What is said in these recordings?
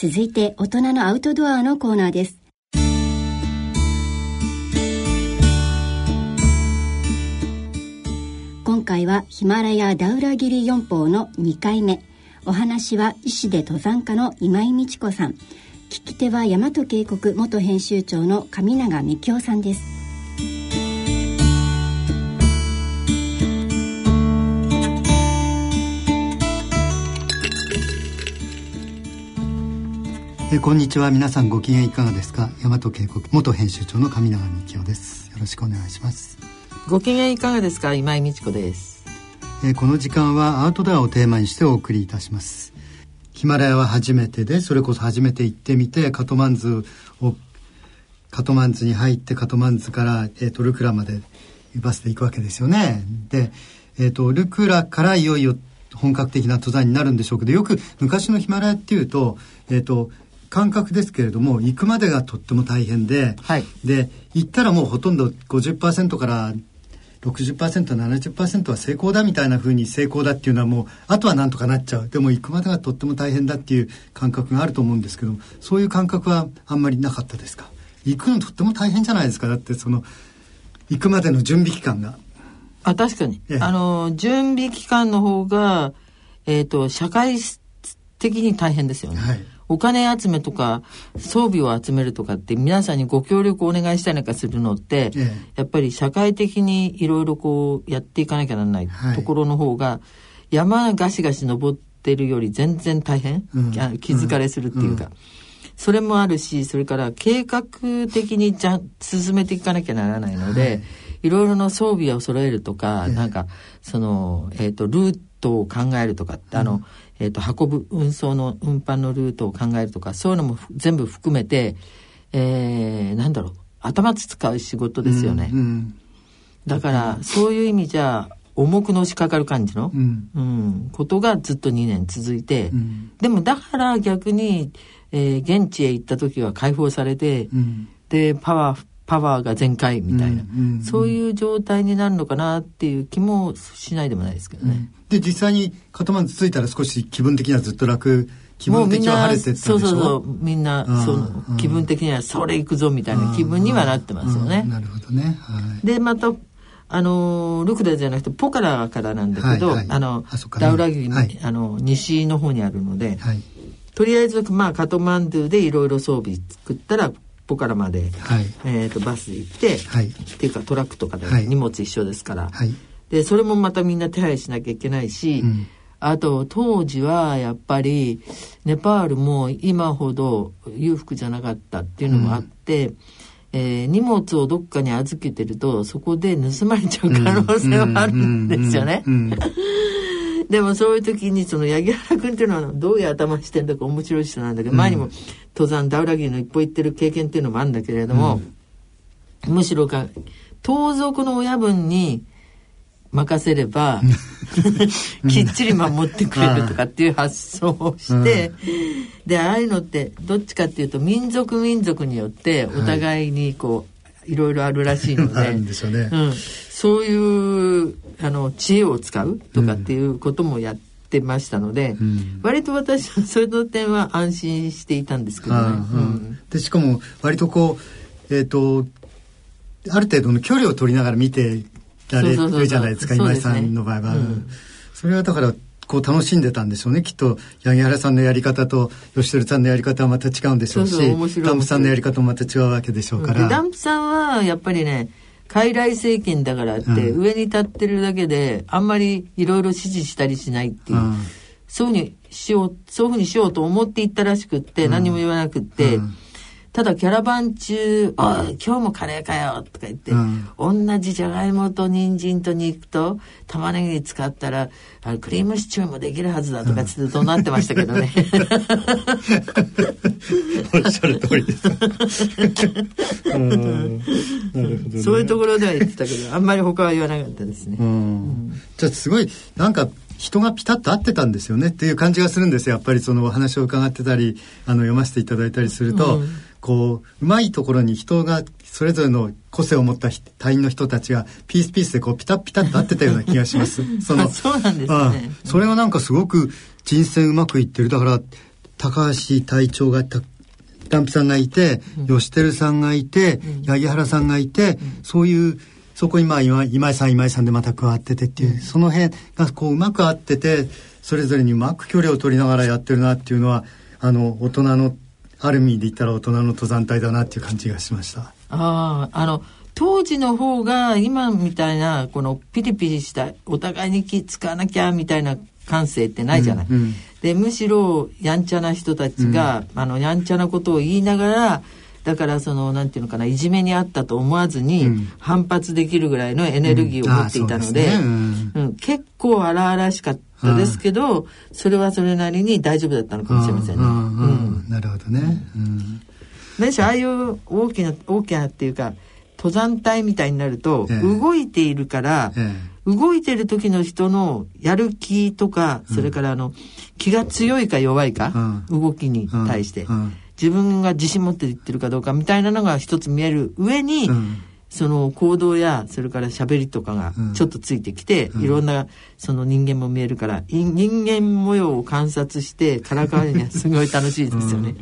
続いて大人のアウトドアのコーナーです。今回はヒマラヤダウラギリ四法の2回目。お話は医師で登山家の今井美智子さん。聞き手は大和渓谷元編集長の上永美京さんです。えこんにちは。皆さんご機嫌いかがですか？大和渓谷元編集長の上永美京です。よろしくお願いします。ご機嫌いかがですか？今井美智子です。えこの時間はアウトドアをテーマにしてお送りいたします。ヒマラヤは初めてでそれこそ初めて行ってみてカトマンズをカトマンズに入ってカトマンズから、えーと、ルクラまでバスで行くわけですよね。で、えーとルクラからいよいよ本格的な登山になるんでしょうけどよく昔のヒマラヤっていうと,、えーと感覚ですけれども行くまでがとっても大変で、はい、で行ったらもうほとんど50%から60%、70%は成功だみたいなふうに成功だっていうのはもうあとはなんとかなっちゃう。でも行くまでがとっても大変だっていう感覚があると思うんですけどそういう感覚はあんまりなかったですか？行くのとっても大変じゃないですか？だってその行くまでの準備期間が。あ確かに、ええ、あの準備期間の方が、えーと、と社会的に大変ですよね。はいお金集めとか装備を集めるとかって皆さんにご協力をお願いしたりなんかするのって、ええ、やっぱり社会的にいろいろこうやっていかなきゃならないところの方が、はい、山ガシガシ登ってるより全然大変、うん、気疲れするっていうか。うん。それもあるし、それから計画的にじゃ進めていかなきゃならないので、はい、いろいろな装備を揃えるとか、えなんか、その、えっ、ー、と、ルートを考えるとかって、あの、えっ、ー、と、運ぶ、運送の、運搬のルートを考えるとか、そういうのも全部含めて、えー、なんだろう、頭使う仕事ですよね。うんうん、だから、そういう意味じゃ、重くのしかかる感じの、うん、うん、ことがずっと2年続いて、うん、でもだから逆に、えー、現地へ行った時は解放されて、うん、で、パワー、パワーが全開みたいな、うんうんうん、そういう状態になるのかなっていう気もしないでもないですけどね。うん、で実際にカトマンズ着いたら少し気分的にはずっと楽気分的には晴れてたそうそうそうみんなその気分的にはそれ行くぞみたいな気分にはなってますよね。なるほどね。はい、でまたあのルクダじゃなくてポカラからなんだけど、はいはい、あのダウラギリ、はい、あの西の方にあるので、はい、とりあえずまあカトマンドゥでいろいろ装備作ったらポカラまで、はい、えーと、バスで行って、はい、っていうかトラックとかで荷物一緒ですから、はい、でそれもまたみんな手配しなきゃいけないし、うん、あと当時はやっぱりネパールも今ほど裕福じゃなかったっていうのもあって、うん、えー、荷物をどっかに預けてるとそこで盗まれちゃう可能性はあるんですよね。でもそういう時にその八木原君っていうのはどういう頭してんだか面白い人なんだけど、うん、前にも登山ダウラギの一歩行ってる経験っていうのもあるんだけれども、うん、むしろか盗賊の親分に任せれば きっちり守ってくれるとかっていう発想をして、でああいうのってどっちかっていうと民族民族によってお互いにこう、はい、いろいろあるらしいので、ね、うん、そういうあの知恵を使うとかっていうこともやってましたので、うん、割と私はその点は安心していたんですけどね。うん、でしかも割とこうえっ、ー、とある程度の距離を取りながら見てられるじゃないですか今井さんの場合は、それはだからこう楽しんでたんでしょうね。きっと八木原さんのやり方と吉鳥さんのやり方はまた違うんでしょうしダンプさんのやり方もまた違うわけでしょうから。ダンプさんはやっぱりね傀儡政権だからって、上に立ってるだけであんまりいろいろ指示したりしないっていう、そういうふうにしようそういうふうにしようと思っていったらしくって何も言わなくって。ただキャラバン中「おい今日もカレーかよ」とか言って、うん、同じじゃがいもと人参と肉と玉ねぎ使ったらあクリームシチューもできるはずだとかつって怒鳴ってましたけどね。おっしゃる通りです。ね、そういうところでは言ってたけどあんまり他は言わなかったですね。うん、じゃあすごいなんか人がピタッと合ってたんですよねっていう感じがするんですよやっぱりそのお話を伺ってたりあの読ませていただいたりすると、うん、こううまいところに人がそれぞれの個性を持った隊員の人たちがピースピースでこうピタッピタッと合ってたような気がします。その そうなんですね、それはなんかすごく人選うまくいってる。だから高橋隊長がダンプさんがいて、うん、吉輝さんがいて、うん、八木原さんがいて、うん、そういうそこにまあ今今井さん今井さんでまた加わっててっていう、その辺がこううまく合っててそれぞれにうまく距離を取りながらやってるなっていうのはあの大人のある意味で言ったら大人の登山隊だなっていう感じがしました。あああの当時の方が今みたいなこのピリピリしたお互いに気使わなきゃみたいな感性ってないじゃない。うんうん、でむしろやんちゃな人たちが、うん、あのやんちゃなことを言いながらだからそのなんていうのかないじめにあったと思わずに反発できるぐらいのエネルギーを持っていたので,、うん。結構荒々しかったですけど、それはそれなりに大丈夫だったのかもしれませんね。なるほどね。うん、何しああいう大きな大きなっていうか登山隊みたいになると、動いているから、動いてる時の人のやる気とか、それからあの気が強いか弱いか、動きに対して、自分が自信持って言ってるかどうかみたいなのが一つ見える上に、その行動やそれから喋りとかがちょっとついてきて、いろんなその人間も見えるから人間模様を観察してからかわるにはすごい楽しいですよね。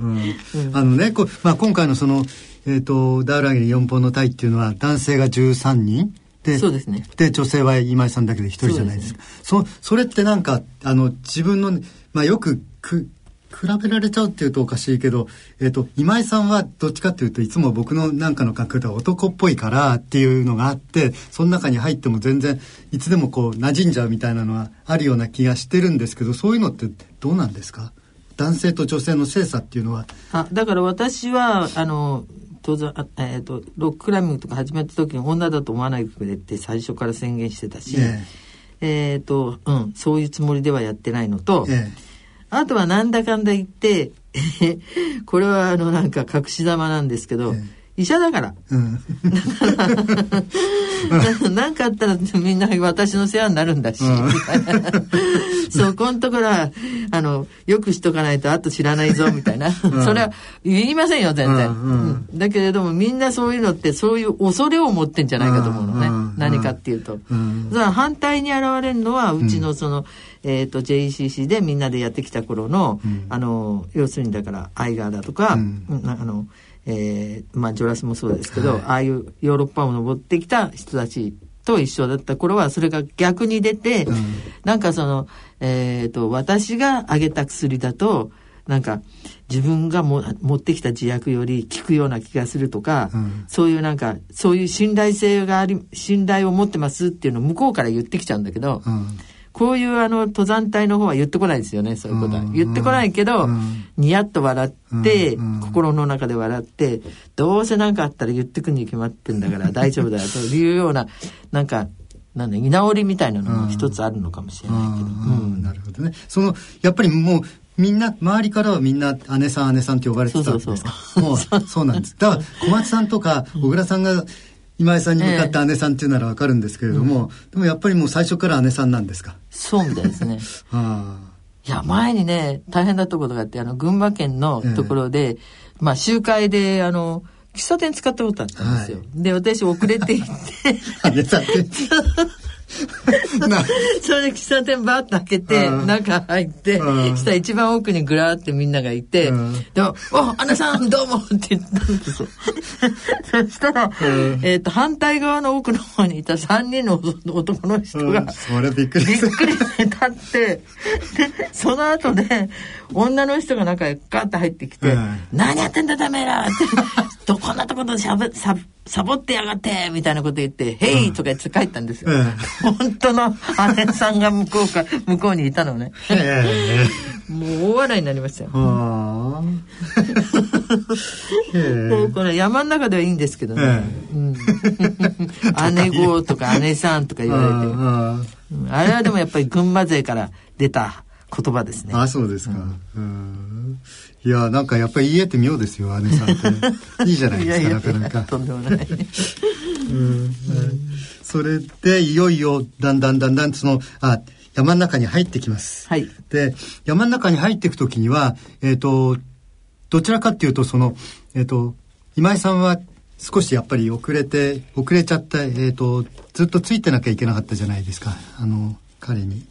あのねこ、まあ、今回のそのえっ、ー、と、ダウラギリ4本の隊っていうのは男性が13人。で、そうですね。で、女性は今井さんだけで1人じゃないですか。そ、ね、それってなんか、あの、自分の、まあよくく、比べられちゃうっていうとおかしいけど、えっ、ー、と、今井さんはどっちかっていうといつも僕のなんかの感覚では男っぽいからっていうのがあって、その中に入っても全然いつでもこう馴染んじゃうみたいなのはあるような気がしてるんですけど、そういうのってどうなんですか？男性と女性の性差っていうのは。あ、だから私は、あの、登山、えっ、ー、と、ロッククライミングとか始めた時に女だと思わないでくれって最初から宣言してたし、えっ、ー、と、うん、そういうつもりではやってないのと、あとはなんだかんだ言って、これはあのなんか隠し玉なんですけど、医者だから。うん、なんかあったらみんな私の世話になるんだし、うん、そこんところは、あの、よくしとかないとあと知らないぞ、みたいな。うん、それは言いませんよ、全然、うんだけれどもみんなそういうのってそういう恐れを持ってんじゃないかと思うのね。何かっていうと。だから反対に現れるのは、うちのその、えっ、ー、と、JECC でみんなでやってきた頃の、あの、要するにだから、アイガーだとか、あの、えー、まあ、ジョラスもそうですけど、はい、ああいうヨーロッパを登ってきた人たちと一緒だった頃は、それが逆に出て、うん、なんかその、えっ、ー、と、私があげた薬だと、なんか、自分がも持ってきた自薬より効くような気がするとか、うん、そういうなんか、そういう信頼性があり、信頼を持ってますっていうのを向こうから言ってきちゃうんだけど、うんこういうあの登山隊の方は言ってこないですよねそういうことは、言ってこないけど、ニヤッと笑って、心の中で笑ってどうせ何かあったら言ってくに決まってんだから大丈夫だよというようななんかなんだ居直りみたいなのも一つあるのかもしれないけど、うん。なるほどね。そのやっぱりもうみんな周りからはみんな姉さん姉さんって呼ばれてたんですか？もうそうなんです。だから小松さんとか小倉さんが今井さんに向かって姉さんっていうならわかるんですけれども、えー、でもやっぱりもう最初から姉さんなんですか？そうみたいですね。は あいや、前にね、大変だったことがあって、あの、群馬県のところで、えー、まあ、集会で、あの、喫茶店使ったことあったんですよ。はい、で、私遅れて行って。姉さんって？それで喫茶店バーッと開けて、中入って、したら一番奥にぐらーってみんながいて、でも、お、アナさん どうもって言ったんですよ。そしたら、えっ、と、反対側の奥の方にいた3人の男の人が、それびっくりびっくりして立って、その後で、女の人が中へガッと入ってきて、何やってんだダメだって、どこんなところでしゃべ、さ、サボってやがってみたいなこと言って「へい!」とか言って帰ったんですよ、本当の姉さんが向こうか向こうにいたのね、もう大笑いになりましたよ。これ山の中ではいいんですけどね、うん、姉子とか姉さんとか言われて。あれはでもやっぱり群馬勢から出た言葉ですね。あそうですか、うんいやなんかやっぱり言えて妙ですよ姉さんって。いいじゃないですかなかなか。とんでもない。うん、それでいよいよだんだんだんだんそのあ山の中に入ってきます、はい、で山の中に入っていく時にはえっ、ー、とどちらかっていうとそのえっ、ー、と今井さんは少しやっぱり遅れて遅れちゃった、えーと、とずっとついてなきゃいけなかったじゃないですかあの彼に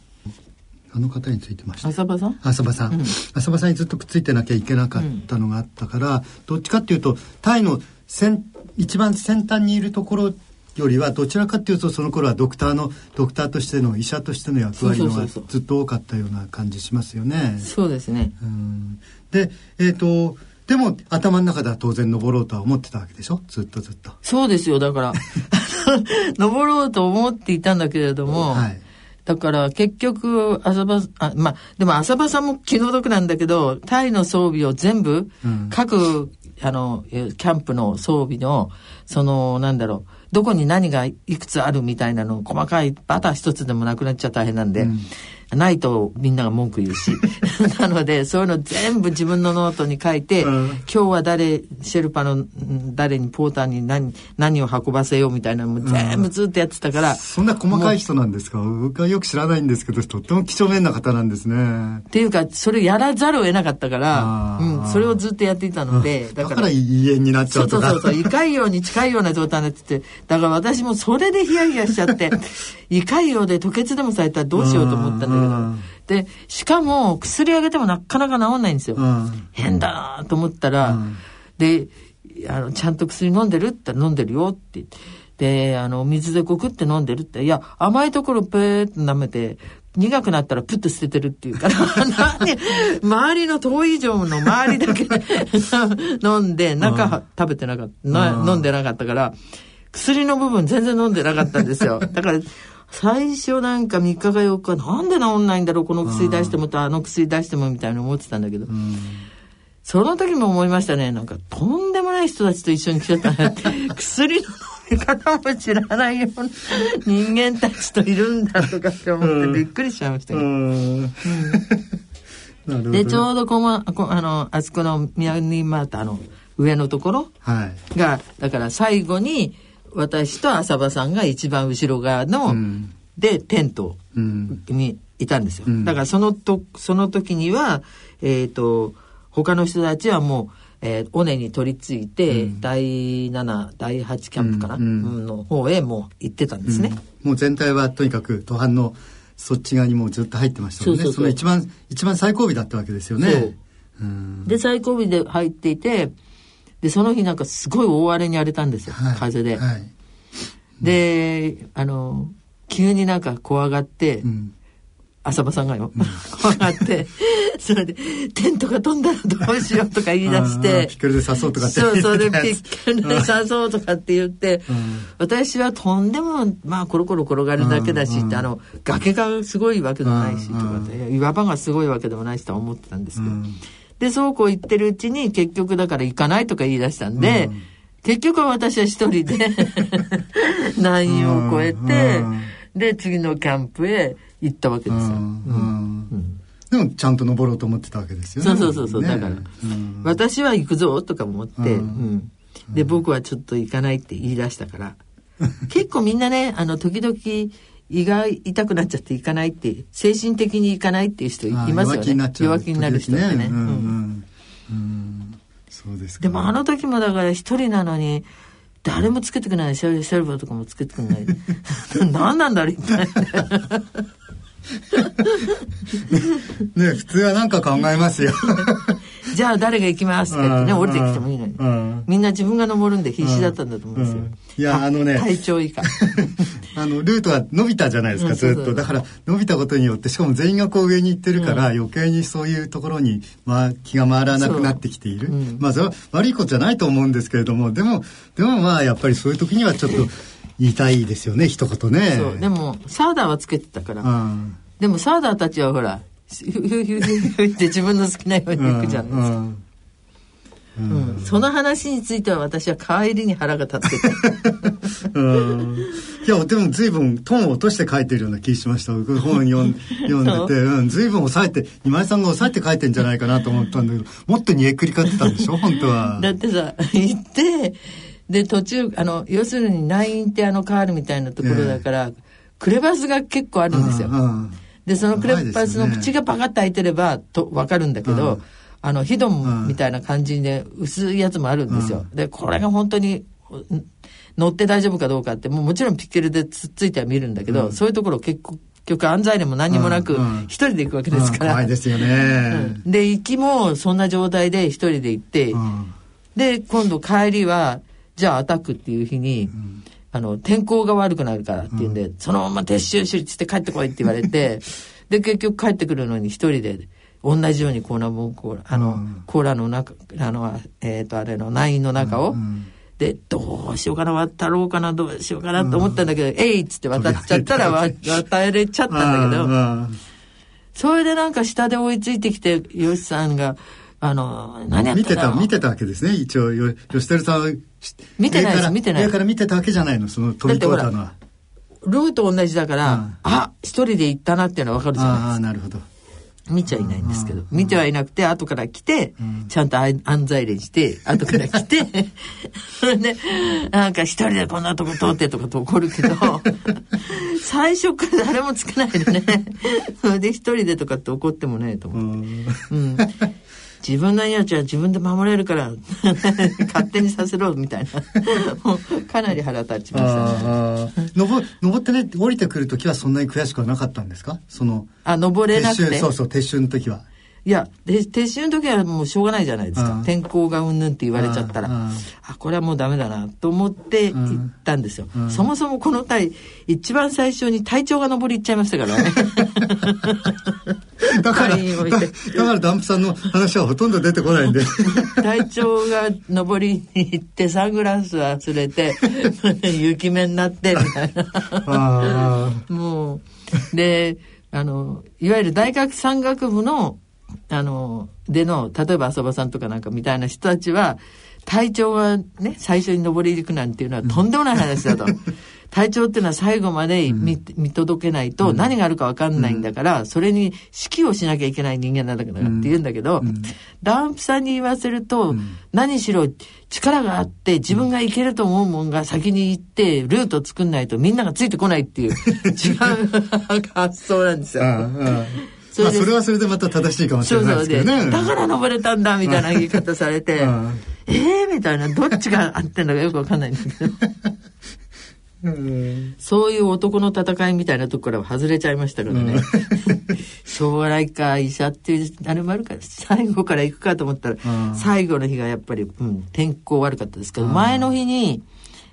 あの方についてました浅場さん？浅場さん、うん、浅場さんにずっとくっついてなきゃいけなかったのがあったから、うん、どっちかっていうとタイの先一番先端にいるところよりはどちらかというとその頃はドクターのドクターとしての医者としての役割のがずっと多かったような感じしますよね。そうですね。でえっ、ー、とでも頭の中では当然登ろうとは思ってたわけでしょ？ずっとずっと。そうですよ。だから 登ろうと思っていたんだけれども、はい、だから結局浅場あまあでも浅場さんも気の毒なんだけど隊の装備を全部、うん、各あのキャンプの装備のそのなんだろうどこに何がいくつあるみたいなの細かいバター一つでもなくなっちゃ大変なんで、うん、ないとみんなが文句言うし。なのでそういうの全部自分のノートに書いて、うん、今日は誰シェルパの誰にポーターに何何を運ばせようみたいなのも全部ずっとやってたから、うん、そんな細かい人なんですか？僕はよく知らないんですけどとっても几帳面な方なんですね。っていうかそれやらざるを得なかったから、うん、それをずっとやっていたので、だから。胃炎になっちゃうとか。そうそうそう胃潰瘍に近いような状態になっててだから私もそれでヒヤヒヤしちゃって胃潰瘍で吐血でもされたらどうしようと思ったんだけど。で、しかも薬あげてもなかなか治んないんですよ。変だなと思ったら、で、あの、ちゃんと薬飲んでるって飲んでるよって言って。で、あの、水でごくって飲んでるって、いや、甘いところペーって舐めて、苦くなったらプッと捨ててるっていうから、周りの遠い以上の周りだけ 飲んで、中食べてなかった、飲んでなかったから、薬の部分全然飲んでなかったんですよ。だから、最初なんか3日か4日、なんで治んないんだろう、この薬出してもと、あの薬出してもみたいな思ってたんだけど、その時も思いましたね、なんかとんでもない人たちと一緒に来ちゃったなって、薬の飲み方も知らないような人間たちといるんだとかって思ってびっくりしちゃいましたけど。うん。で、ちょうどこま、こあの、あそこのミヤニマータの上のところが、はい、だから最後に、私と浅場さんが一番後ろ側の、うん、でテントにいたんですよ、うん、だからそのとその時にはえっ、ー、と他の人たちはもうえー、尾根に取り付いて、うん、第7第8キャンプかな、うん、の方へもう行ってたんですね、もう全体はとにかく途半のそっち側にもうずっと入ってましたもんね。その一番一番最後尾だったわけですよね。で最後尾で入っていてで、その日なんかすごい大荒れに荒れたんですよ、はい、風で。はい、で、あの、急になんか怖がって、うん、浅場さんがよ、うん、怖がって、それで、テントが飛んだらどうしようとか言い出して、ピックルで刺そうとかって。そう、それでピックルで刺そうとかって言って、うん、私はとんでも、まあ、コロコロ転がるだけだしって、あの、崖がすごいわけでもないし、とか岩場がすごいわけでもないしとは思ってたんですけど、で、そうこう言ってるうちに結局だから行かないとか言い出したんで、うん、結局は私は一人で 難易を超えて、で、次のキャンプへ行ったわけですよ。でもちゃんと登ろうと思ってたわけですよね。そうそうそう、ね、だから、私は行くぞとか思って、うん。で、僕はちょっと行かないって言い出したから、結構みんなね、あの、時々、胃が痛くなっちゃっていかないって精神的にいかないっていう人いますよね。弱気になる人ってね、そうですでもあの時もだから一人なのに誰もつけてくれない。シェルシェルバーとかもつけてくれない。何なんだろう一体 ね普通は何か考えますよ じゃあ誰が行きますってね、降りてきてもいいのに。みんな自分が登るんで必死だったんだと思うんですよ。いや、あのね。体調以下。あの、ルートは伸びたじゃないですか、ずっと。だから、伸びたことによって、しかも全員がこう上に行ってるから、余計にそういうところに、まあ、気が回らなくなってきている。まあ、それは悪いことじゃないと思うんですけれども、でも、でもまあ、やっぱりそういう時にはちょっと、言いたいですよね、一言ね。そう。でも、サーダーはつけてたから。でも、サーダーたちはほら、って自分の好きなように行くじゃないですか。うん、その話については私は帰りに腹が立ってた。いや、でも随分トーンを落として書いてるような気しました。僕本読ん読んでて、うん、随分抑えて、今井さんが抑えて書いてんじゃないかなと思ったんだけど、もっと煮えくり返ってたんでしょ？本当は。だってさ、行って、で、途中、あの、要するにナインってあのカールみたいなところだから、えー、クレバスが結構あるんですよ。で、そのクレバスの口がパカッと開いてれば、と、わかるんだけど、あの、ヒドンみたいな感じで薄いやつもあるんですよ。で、これが本当に、乗って大丈夫かどうかって、もうもちろんピッケルでつっついては見るんだけど、そういうところ結構局安西でも何もなく一人で行くわけですから、怖いですよね、で行きもそんな状態で一人で行って、で今度帰りはじゃあアタックっていう日に、あの天候が悪くなるからっていうんで、そのまま撤収しして帰ってこいって言われて で結局帰ってくるのに一人で同じようにコーラボンコーラあの、コーラの中あのえっ、ー、とあれのナインの中を、で、どうしようかな、渡ろうかな、どうしようかなと思ったんだけど、うん、えいっつって渡っちゃったら渡れちゃったんだけど、それでなんか下で追いついてきて、よしさんが、あの、何やって見てた、見てたわけですね、一応、よ、吉輝さんは。見てない見てない。上から見てたわけじゃないの、その飛び越えたのは。ルート同じだから、うん、あ、一人で行ったなっていうのはわかるじゃないですか。ああ、なるほど。見ちゃいないんですけど、見てはいなくて、後から来て、ちゃんと安西連して、後から来て、それで、なんか一人でこんなとこ通ってとかと怒るけど、最初から誰もつけないでね、そ れで一人でとかって怒ってもね、と思って。うん自分の命は自分で守れるから 勝手にさせろみたいな。かなり腹立ちましたね。登ってね降りてくる時はそんなに悔しくはなかったんですか？そのあ登れなくて。そうそう撤収の時はいや、撤収の時はもうしょうがないじゃないですか。天候がうんぬんって言われちゃったら、あこれはもうダメだなと思って行ったんですよ。そもそもこの隊、一番最初に隊長が登り行っちゃいましたからね。だから、だからダンプさんの話はほとんど出てこないんで。隊長が登りに行ってサングラス忘れて、雪目になってみたいな。もう、で、あの、いわゆる大学山岳部の、あの、での、例えば浅場さんとかなんかみたいな人たちは、体調がね、最初に登り行くなんていうのはとんでもない話だと。体調っていうのは最後まで見,、見届けないと何があるか分かんないんだから、それに指揮をしなきゃいけない人間なんだからって言うん。だけど、ダンプさんに言わせると、何しろ力があって自分がいけると思うもんが先に行ってルート作んないとみんながついてこないっていう 違う発想なんですよ。それまあ、それはそれでまた正しいかもしれないですけどね。そうそうだから登れたんだみたいな言い方されて、ええー、みたいな、どっちが合ってんのかよくわかんないんだけど。そういう男の戦いみたいなところから外れちゃいましたからね。うん、しょうがないか、医者っていう、あれもあるから、最後から行くかと思ったら、最後の日がやっぱり、うん、天候悪かったですけど、前の日に、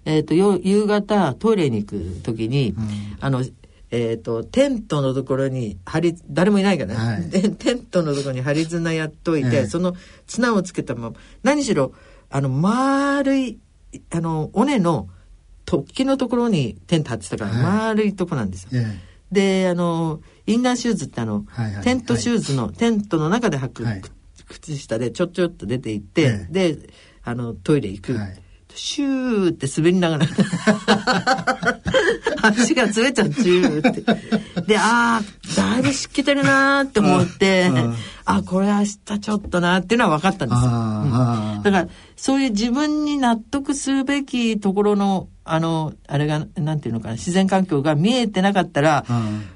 えっ、ー、と、夕方トイレに行く時に、あの、えっ、ー、と、テントのところに張り、誰もいないからね。はい、テントのところに張り綱やっといて、その綱をつけたまま、何しろ、あの、丸い、あの、尾根の、突起のところにテント張ってたから、丸いとこなんですよ。はい、で、あの、インナーシューズってあの、はいはい、テントシューズの、テントの中で履く、靴下でちょっちょっと出て行って、で、あの、トイレ行く。シューって滑りながら。足が滑っちゃう、シューって。で、ああ、だいぶ湿気てるなーって思って、あ、これ明日ちょっとなっていうのは分かったんですよ。うん、だから、そういう自分に納得するべきところの、あの、あれが、なんていうのかな、自然環境が見えてなかったら、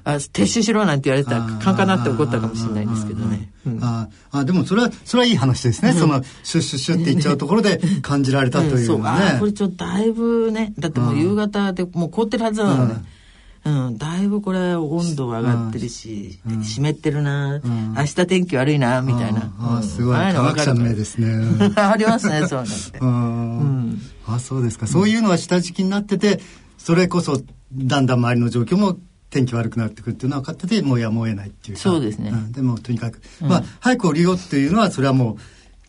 あ撤収しろなんて言われたら、カンカンなって怒ったかもしれないんですけどね。ああ、でもそれは、それはいい話ですね。その、シュッシュッシュって言っちゃうところで感じられたというね。そう、あこれちょっとだいぶね、だってもう夕方でもう凍ってるはずなのね。うん、だいぶこれ温度が上がってるし、うん、湿ってるな、うん、明日天気悪いなみたいな、ああすごい。科学者の目ですね。ありますねそうなんて、うん、あそうですか、そういうのは下敷きになっててそれこそだんだん周りの状況も天気悪くなってくるっていうのは分かっててもうやむを得ないっていうそうですね、でもとにかく、まあ早く降りようっていうのはそれはも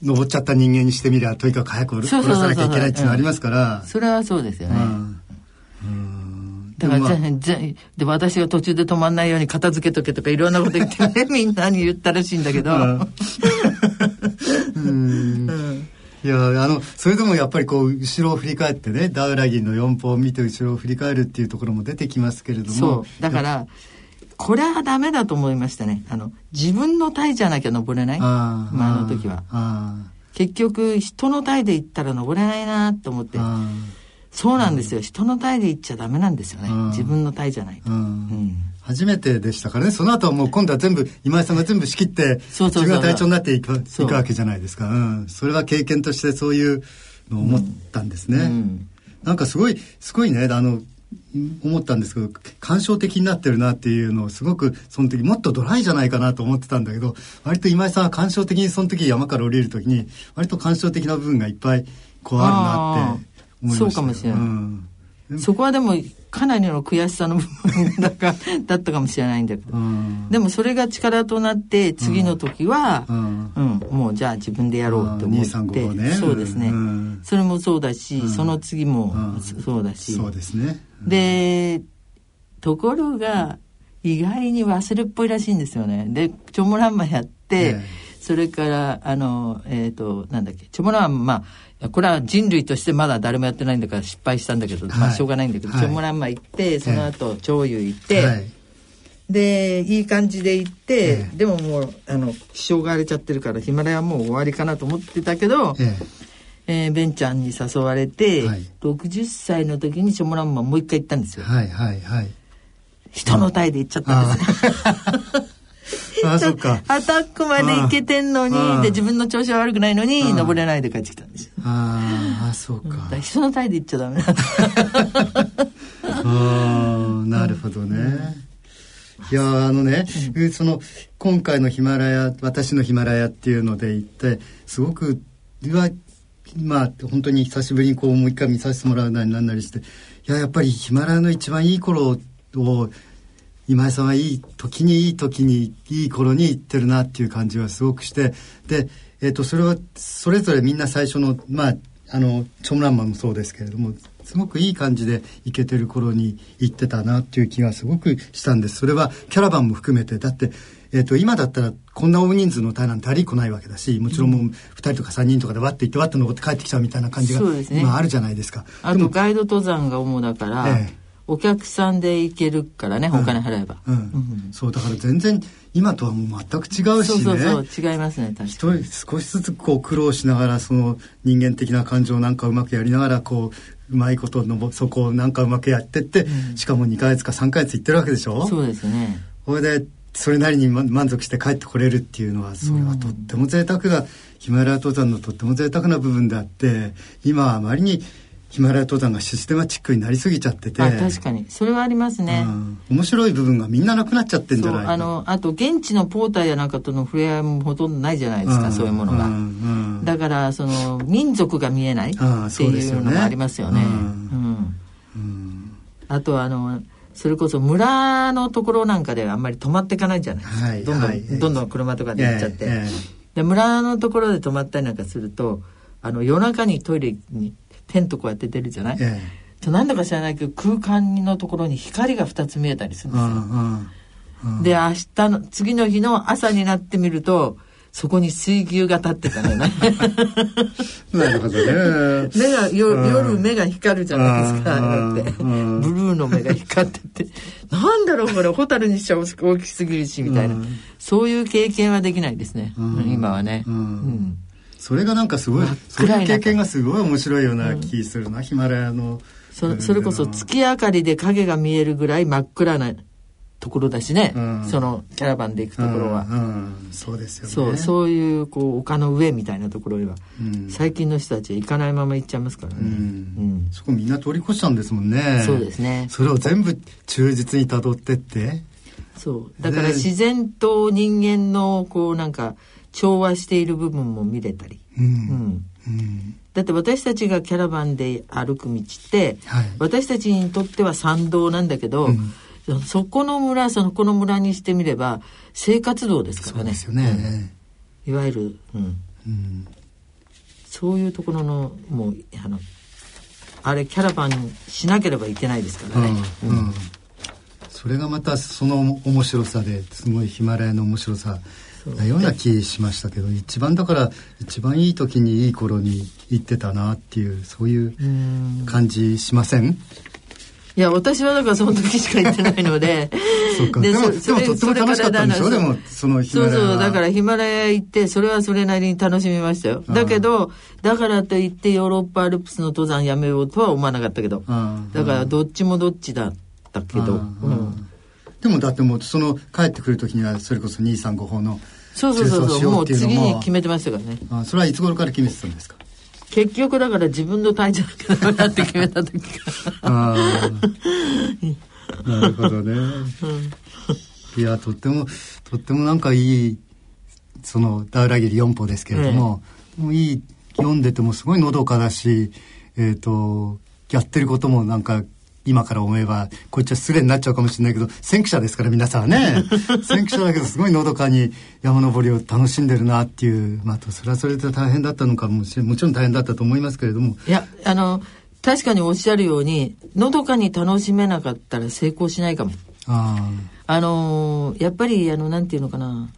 う登っちゃった人間にしてみりゃとにかく早く降ろさなきゃいけないっていうのはありますから、それはそうですよね、うんだから、まあ、じゃで私が途中で止まんないように片付けとけとかいろんなこと言ってね みんなに言ったらしいんだけど。うん、いやあのそれでもやっぱりこう後ろを振り返ってねダウラギンの4歩を見て後ろを振り返るっていうところも出てきますけれども。そう。だからこれはダメだと思いましたね。あの自分の体じゃなきゃ登れない。あ,、まあ、あの時は。結局人の体で行ったら登れないなと思って。そうなんですよ、人の体で行っちゃダメなんですよね、自分の体じゃないと、初めてでしたからね。その後はもう今度は全部今井さんが全部仕切って自分が隊長になっていくいくわけじゃないですか、うん、それは経験としてそういうのを思ったんですね、うん、なんかすごいすごいねあの思ったんですけど感傷的になってるなっていうのをすごくその時もっとドライじゃないかなと思ってたんだけど割と今井さんは感傷的にその時山から降りる時に割と感傷的な部分がいっぱいこうあるなって思いましたそうかもしれない、うん、そこはでもかなりの悔しさの部分だかだったかもしれないんだけど、うん、でもそれが力となって次の時は、うん、うん、もうじゃあ自分でやろうと思って、ね、そうですね、それもそうだし、その次もそうだし、そうですね、でところが意外に忘れっぽいらしいんですよね。でチョモランマやって、ね、それからあのえっ、ー、となんだっけチョモランマこれは人類としてまだ誰もやってないんだから失敗したんだけど、はい、まあしょうがないんだけど、はい、チョモランマ行ってその後長湯行って、はい、でいい感じで行って、でももうあの気象が荒れちゃってるからヒマラヤもう終わりかなと思ってたけど、ええ。ー、ベンちゃんに誘われて、はい、60歳の時にチョモランマもう一回行ったんですよ。はいはいはい。人の体で行っちゃったんですね。あそっか。アタックまで行けてんのに、で、自分の調子は悪くないのに、登れないで帰ってきたんですよ。ああ、そうか。人の体で行っちゃダメだ。ああ、なるほどね。いやあのね、うん、その今回のヒマラヤ私のヒマラヤっていうので行ってすごくはまあ本当に久しぶりにこうもう一回見させてもらうなりなんなりしていややっぱりヒマラヤの一番いい頃を今井さんはいい時にいい時にいい頃に行ってるなっていう感じはすごくしてで、えー、とそれはそれぞれみんな最初のまああのチョムランマンもそうですけれどもすごくいい感じで行けてる頃に行ってたなっていう気がすごくしたんです。それはキャラバンも含めて。だって、えー、と今だったらこんな大人数の隊なんてありこないわけだしもちろんもう2人とか3人とかでわって行ってわって登って帰ってきちゃうみたいな感じが今あるじゃないですか。あとガイド登山が主だから、ええお客さんで行けるからね、お金払えば、うん、うん、そうだから全然今とはもう全く違うしね。そうそうそう違いますね確かに。少しずつこう苦労しながらその人間的な感情なんかうまくやりながらこううまいことのそこをなんかうまくやってって、うん、しかも2か月か3か月行ってるわけでしょ？そうですね。それでそれなりに満足して帰ってこれるっていうのはそれはとっても贅沢な、ヒマラヤ登山のとっても贅沢な部分であって今はあまりにヒマラヤ登山がシステマチックになりすぎちゃってて。確かに。それはありますね、うん、面白い部分がみんななくなっちゃってんじゃないあのあと現地のポーターやなんかとの触れ合いもほとんどないじゃないですか、うん、そういうものが、うん、だからその民族が見えないっていうのもありますよね。あとあのそれこそ村のところなんかであんまり止まっていかないじゃないですか、はい、どんどん、はい、どんどん車とかで行っちゃって、えーえー、で村のところで止まったりなんかするとあの夜中にトイレにテントこうやって出るじゃない、ええ、なんだか知らないけど空間のところに光が2つ見えたりするんですよ。うんうん、で明日の次の日の朝になってみるとそこに水牛が立ってたのね。なるほどね。目が夜夜目が光るじゃないですか。だって、ブルーの目が光ってて、なんだろうこれ。ホタルにしちゃ大きすぎるしみたいな、そういう経験はできないですね。今はね。うんそれがなんかすごいそういう経験がすごい面白いような気するな、うん、ヒマラヤの。そそれこそ月明かりで影が見えるぐらい真っ暗なところだしね、うん、そのキャラバンで行くところは、うんうん、そうですよね。そうそういうこう丘の上みたいなところへは、最近の人たちは行かないまま行っちゃいますからね、そこみんな通り越したんですもんね。そうですね。それを全部忠実にたどってって。そう。だから自然と人間のこうなんか調和している部分も見れたり、うん、うん、だって私たちがキャラバンで歩く道って、はい、私たちにとっては参道なんだけど、うん、そこの村そこの村にしてみれば生活道ですからね。そうですよね、いわゆる、うん。そういうところのもうあのあれキャラバンしなければいけないですからね。うん。それがまたその面白さですごいヒマラヤの面白さなような気しましたけど一番だから一番いい時にいい頃に行ってたなっていうそういう感じしません？いや私はだからその時しか行ってないので。そうか。でもでもとっても楽しかったんでしょ？でもそのヒマラヤそうそうだからヒマラヤ行ってそれはそれなりに楽しみましたよ。だけどだからといってヨーロッパアルプスの登山やめようとは思わなかったけど。だからどっちもどっちだったけど。うん。でもだってもうその帰ってくる時にはそれこそ235法のそうそうそうそう。も。う次に決めてましたからね。あそれはいつ頃から決めてたんですか？結局だから自分の体調がダメだって決めた時から。なるほどね、うん、いやとってもとってもなんかいいそのダウラギリ4歩ですけれども、ええ、もういい読んでてもすごいのどかだしえっ、ー、とやってることもなんか今から思えばこっちは失礼になっちゃうかもしれないけど先駆者ですから皆さんはね。先駆者だけどすごいのどかに山登りを楽しんでるなっていうまあそれはそれで大変だったのかもしれもちろん大変だったと思いますけれども。いやあの確かにおっしゃるようにのどかに楽しめなかったら成功しないかも。ああのやっぱりあのなんていうのかな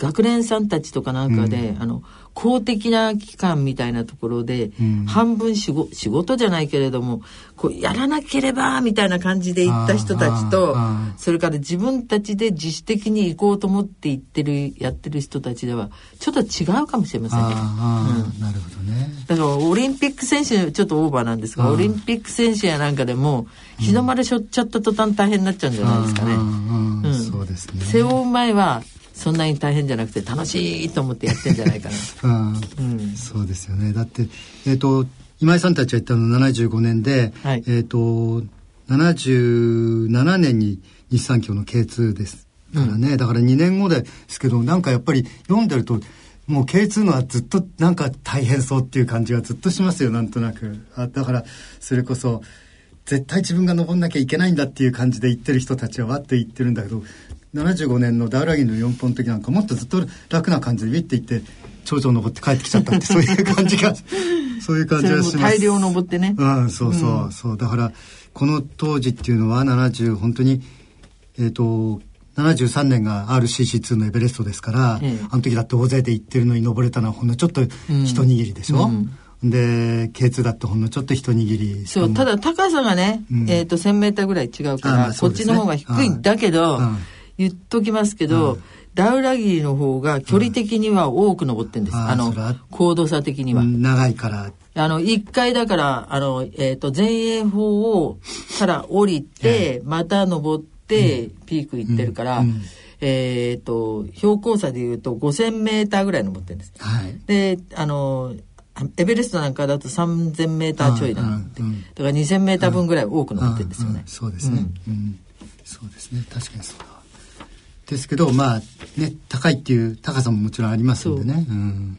学連さんたちとかなんかで、うん、あの公的な機関みたいなところで、うん、半分仕事仕事じゃないけれどもこうやらなければみたいな感じで行った人たちとそれから自分たちで自主的に行こうと思って行ってるやってる人たちではちょっと違うかもしれませんね。うん、なるほどね。だからオリンピック選手ちょっとオーバーなんですがオリンピック選手やなんかでも日の丸しょっちゃった途端大変になっちゃうんじゃないですかね。そうですね。背負う前はそんなに大変じゃなくて楽しいと思ってやってんじゃないかな。うん、そうですよね。だって、えっ、ー、と、今井さんたちが言ったの75年で、はい、えっ、ー、と、77年に日産協の K2 ですからね、うん、だから2年後ですけど、なんかやっぱり読んでると、もう K2 のはずっとなんか大変そうっていう感じがずっとしますよ、なんとなく。あだから、それこそ、絶対自分が登んなきゃいけないんだっていう感じで言ってる人たちはわって言ってるんだけど75年のダウラギの4本の時なんかもっとずっと楽な感じでウィッて行って頂上登って帰ってきちゃったって そういう感じがそういう感じがします。大量登ってね。うんそうそう、うん、そう。だからこの当時っていうのは70本当にえっ、ー、と73年が RCC2 のエベレストですから、ええ、あの時だって大勢で行ってるのに登れたのはほんのちょっと一握りでしょ、うん。うん、で K2 だってほんのちょっと一握り。そう。ただ高さがね、うん、えーと、1 0 0 0メーターぐらい違うから、まあね、こっちの方が低いんだけど、言っときますけど、うん、ダウラギリの方が距離的には多く登ってるんです。うん、あの、高度差的には。長いから。あの、一回だから、あの、えっ、ー、と、前衛法を、から降りて、また登って、ピーク行ってるから、えっ、ー、と、標高差でいうと5000メーターぐらい登ってるんです。はい、で、あの、エベレストなんかだと3000メーターちょいなんで、だから2000メーター分ぐらい多く登ってるんですよね。そうですね、うん。そうですね。確かにそうだ。ですけどまあね高いっていう高さももちろんありますんでね、う。ん、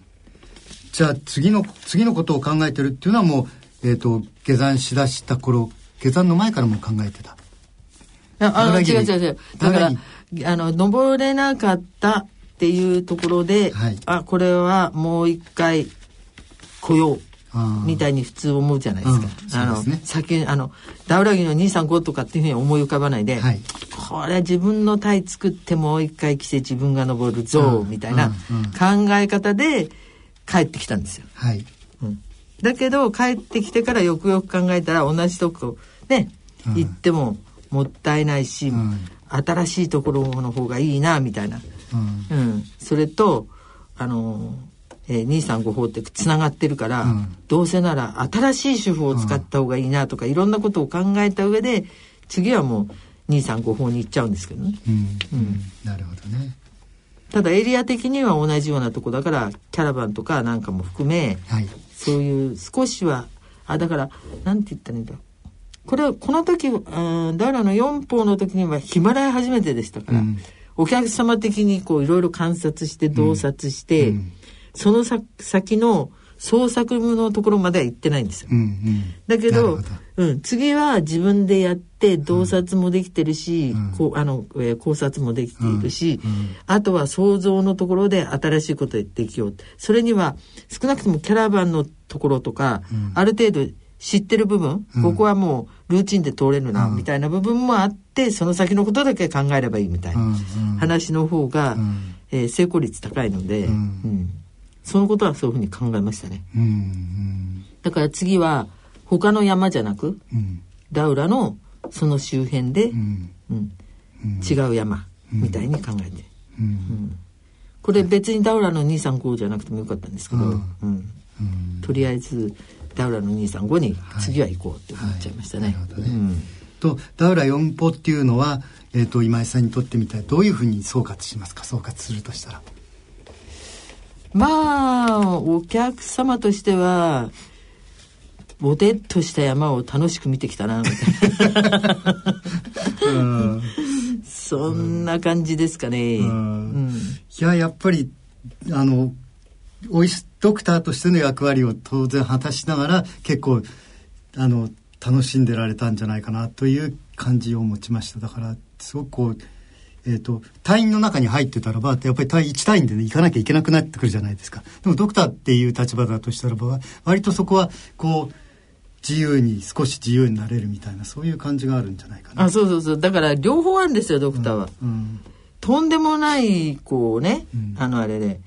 じゃあ次の次のことを考えてるっていうのはもう、えーと、下山しだした頃下山の前からも考えてた。あの違う違う違う。だからあの登れなかったっていうところで、はい、あこれはもう一回来ようみたいに普通思うじゃないですか。うん、あの、ね、先、あの、ダウラギの235とかっていうふうに思い浮かばないで、はい、これ自分の体作ってもう一回来て自分が登るぞ、みたいな考え方で帰ってきたんですよ。はい。うん。だけど、帰ってきてからよくよく考えたら同じとこ、ね、行ってももったいないし、うん、新しいところの方がいいな、みたいな。うん。うん、それと、あのえー、235法ってつながってるから、うん、どうせなら新しい手法を使った方がいいなとか、いろんなことを考えた上で次はもう235法に行っちゃうんですけどね。うん、うん、なるほどね。ただエリア的には同じようなとこだからキャラバンとかなんかも含め、はい、そういう少しはあだからなんて言ったらいいんだこれはこの時あダラの4法の時にはヒマラヤ初めてでしたから、うん、お客様的にこういろいろ観察して洞察して、うんその先の創作のところまでは行ってないんですよ。うんうん、だけどうん、次は自分でやって洞察もできてるし、うん、こうあの、えー、考察もできているし、うんうん、あとは想像のところで新しいことをできよう。それには少なくともキャラバンのところとか、ある程度知ってる部分、ここはもうルーチンで通れるな、みたいな部分もあってその先のことだけ考えればいいみたいな話の方が、えー、成功率高いので。うんそのことはそういうふうに考えましたね。うんうん、だから次は他の山じゃなく、うん、ダウラのその周辺で、うん。違う山みたいに考えて、これ別にダウラの235じゃなくてもよかったんですけど、うん。とりあえずダウラの235に次は行こうって思っちゃいましたね。はい。はいね。とダウラ4歩っていうのは、えーと、今井さんにとってみたらどういうふうに総括しますか？総括するとしたら。まあお客様としてはぼてっとした山を楽しく見てきたなみたいな。そんな感じですかね、うん、いややっぱりあのおいしドクターとしての役割を当然果たしながら結構あの楽しんでられたんじゃないかなという感じを持ちました。だからすごくこうえーと、隊員の中に入ってたらばやっぱり隊1隊員で、ね、行かなきゃいけなくなってくるじゃないですか。でもドクターっていう立場だとしたらば割とそこはこう自由に少し自由になれるみたいなそういう感じがあるんじゃないかな。あそうそうそう。だから両方あるんですよドクターは、うんうん、とんでもないこうね、うん、あのあれで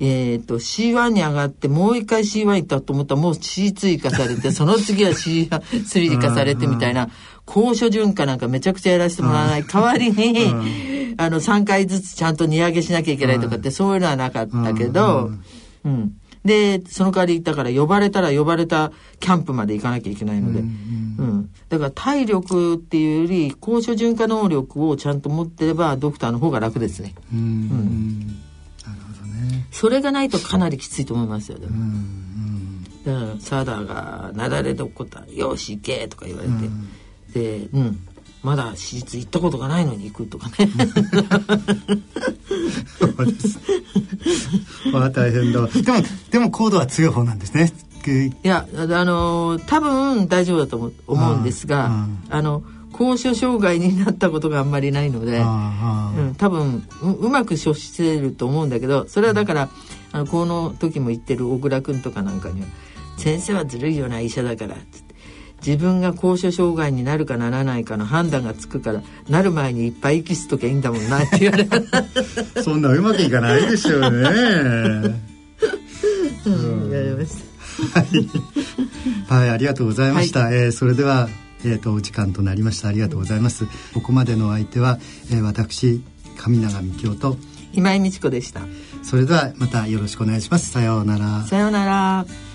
えっ、ー、と、C1 に上がって、もう一回 C1 行ったと思ったら、もう C2 以下されて、その次は C3 以下されてみたいな、高所順化なんかめちゃくちゃやらせてもらわない。代わりに、あの、3回ずつちゃんと荷上げしなきゃいけないとかって、そういうのはなかったけど、うん。で、その代わり、だから呼ばれたら呼ばれたキャンプまで行かなきゃいけないので、うん、だから体力っていうより、高所順化能力をちゃんと持ってれば、ドクターの方が楽ですね。うん。うんそれがないとかなりきついと思いますよ、でも。だからサーダーが「なだれどこだよし行け」とか言われて、でうん。まだ手術行ったことがないのに行くとかね。そうです。まあ大変だ。でもでも高度は強い方なんですね。いやあの多分大丈夫だと思うんですがあの高所障害になったことがあんまりないので、うん、多分ううまく処置してると思うんだけどそれはだからあのこの時も言ってる小倉君とかなんかには「先生はずるいよな医者だから」って。自分が高所障害になるかならないかの判断がつくからなる前にいっぱい息吸っときゃいいんだもんなって言われた そんなうまくいかないでしょうね。うん、やりました。はい、はい、ありがとうございました、はい、えー、それではえーと、お時間となりました。ありがとうございます。ここまでの相手は、えー、私上永美京と今井美智子でした。それではまたよろしくお願いします。さようなら。さようなら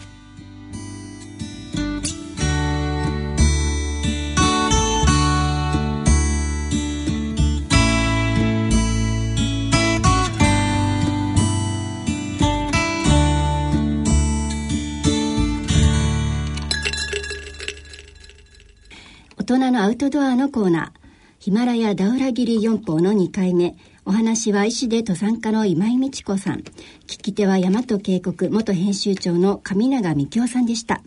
人のアウトドアのコーナーヒマラヤダウラギリ4法の2回目。お話は医師で登山家の今井美智子さん。聞き手は大和渓谷元編集長の上永美京さんでした。